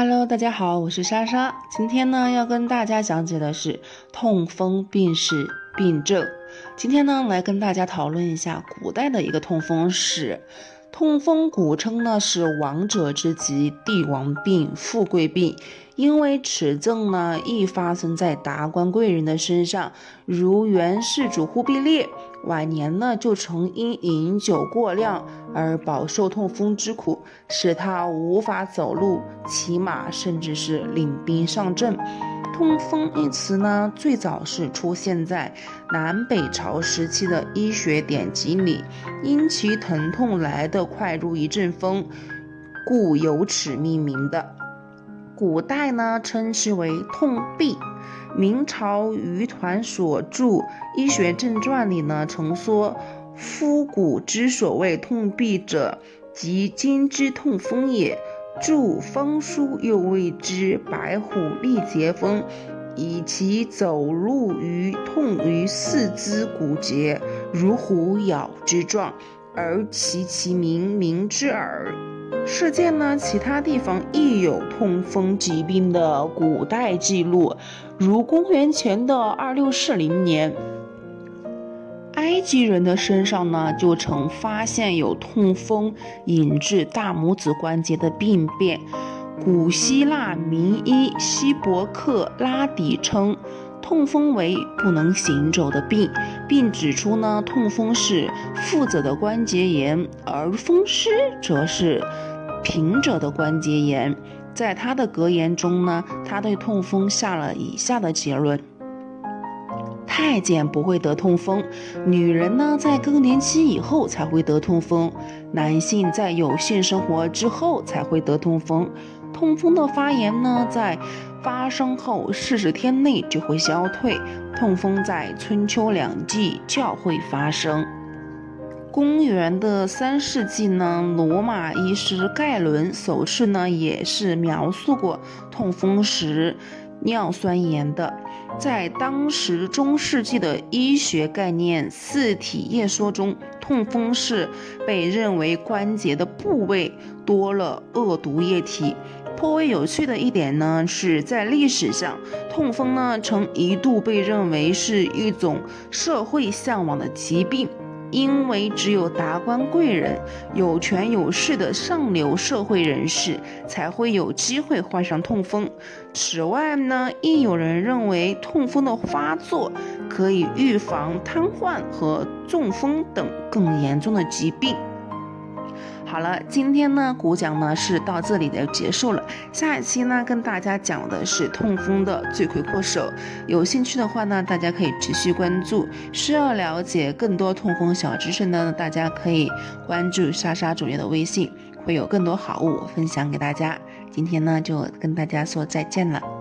Hello，大家好，我是莎莎。今天呢，要跟大家讲解的是痛风病史病症。今天呢，来跟大家讨论一下古代的一个痛风史。痛风古称呢是王者之疾、帝王病、富贵病，因为此症呢易发生在达官贵人的身上，如元世祖忽必烈，晚年呢就曾因饮酒过量而饱受痛风之苦，使他无法走路、骑马，甚至是领兵上阵。痛风一词呢，最早是出现在南北朝时期的医学典籍里，因其疼痛来得快如一阵风，故由此命名的。古代呢，称之为痛痹。明朝余团所著《医学正传》里呢，曾说：“夫古之所谓痛痹者，即今之痛风也。”著风书又谓之白虎立节风，以其走路于痛于四肢骨节，如虎咬之状，而其其名名之耳。世界呢，其他地方亦有痛风疾病的古代记录，如公元前的二六四零年。埃及人的身上呢，就曾发现有痛风引致大拇指关节的病变。古希腊名医希伯克拉底称，痛风为不能行走的病，并指出呢，痛风是富者的关节炎，而风湿则是贫者的关节炎。在他的格言中呢，他对痛风下了以下的结论。太监不会得痛风，女人呢在更年期以后才会得痛风，男性在有性生活之后才会得痛风。痛风的发炎呢，在发生后四十天内就会消退。痛风在春秋两季较会发生。公元的三世纪呢，罗马医师盖伦首次呢也是描述过痛风时。尿酸盐的，在当时中世纪的医学概念四体液说中，痛风是被认为关节的部位多了恶毒液体。颇为有趣的一点呢，是在历史上，痛风呢曾一度被认为是一种社会向往的疾病。因为只有达官贵人、有权有势的上流社会人士才会有机会患上痛风。此外呢，亦有人认为痛风的发作可以预防瘫痪和中风等更严重的疾病。好了，今天呢，古讲呢是到这里就结束了。下一期呢，跟大家讲的是痛风的罪魁祸首。有兴趣的话呢，大家可以持续关注。需要了解更多痛风小知识呢，大家可以关注莎莎主页的微信，会有更多好物分享给大家。今天呢，就跟大家说再见了。